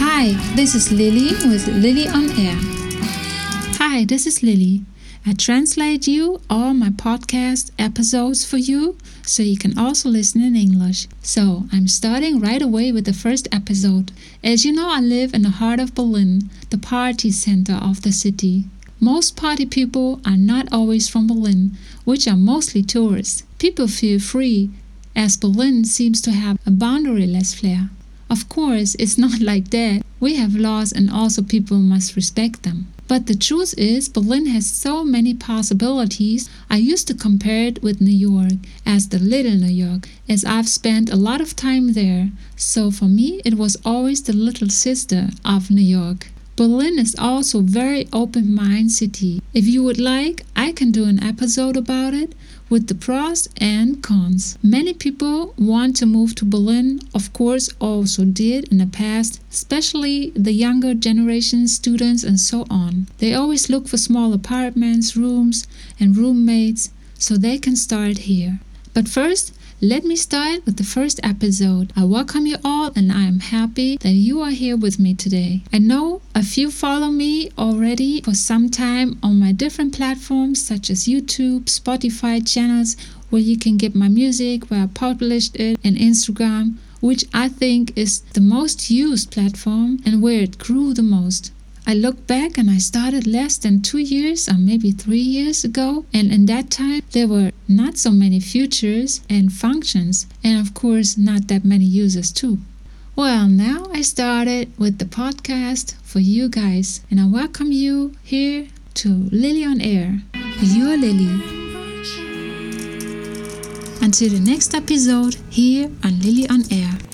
Hi, this is Lily with Lily on Air. Hi, this is Lily. I translate you all my podcast episodes for you so you can also listen in English. So I'm starting right away with the first episode. As you know, I live in the heart of Berlin, the party center of the city. Most party people are not always from Berlin, which are mostly tourists. People feel free, as Berlin seems to have a boundaryless flair. Of course, it's not like that. We have laws and also people must respect them. But the truth is, Berlin has so many possibilities. I used to compare it with New York as the little New York, as I've spent a lot of time there. So for me, it was always the little sister of New York. Berlin is also very open-minded city. If you would like, I can do an episode about it with the pros and cons. Many people want to move to Berlin, of course, also did in the past, especially the younger generation students and so on. They always look for small apartments, rooms, and roommates so they can start here. But first, let me start with the first episode. I welcome you all and I am happy that you are here with me today. I know a few follow me already for some time on my different platforms such as YouTube, Spotify channels where you can get my music, where I published it, and Instagram, which I think is the most used platform and where it grew the most. I look back and I started less than two years or maybe three years ago, and in that time there were not so many features and functions, and of course, not that many users too. Well, now I started with the podcast for you guys, and I welcome you here to Lily on Air. Your Lily. Until the next episode here on Lily on Air.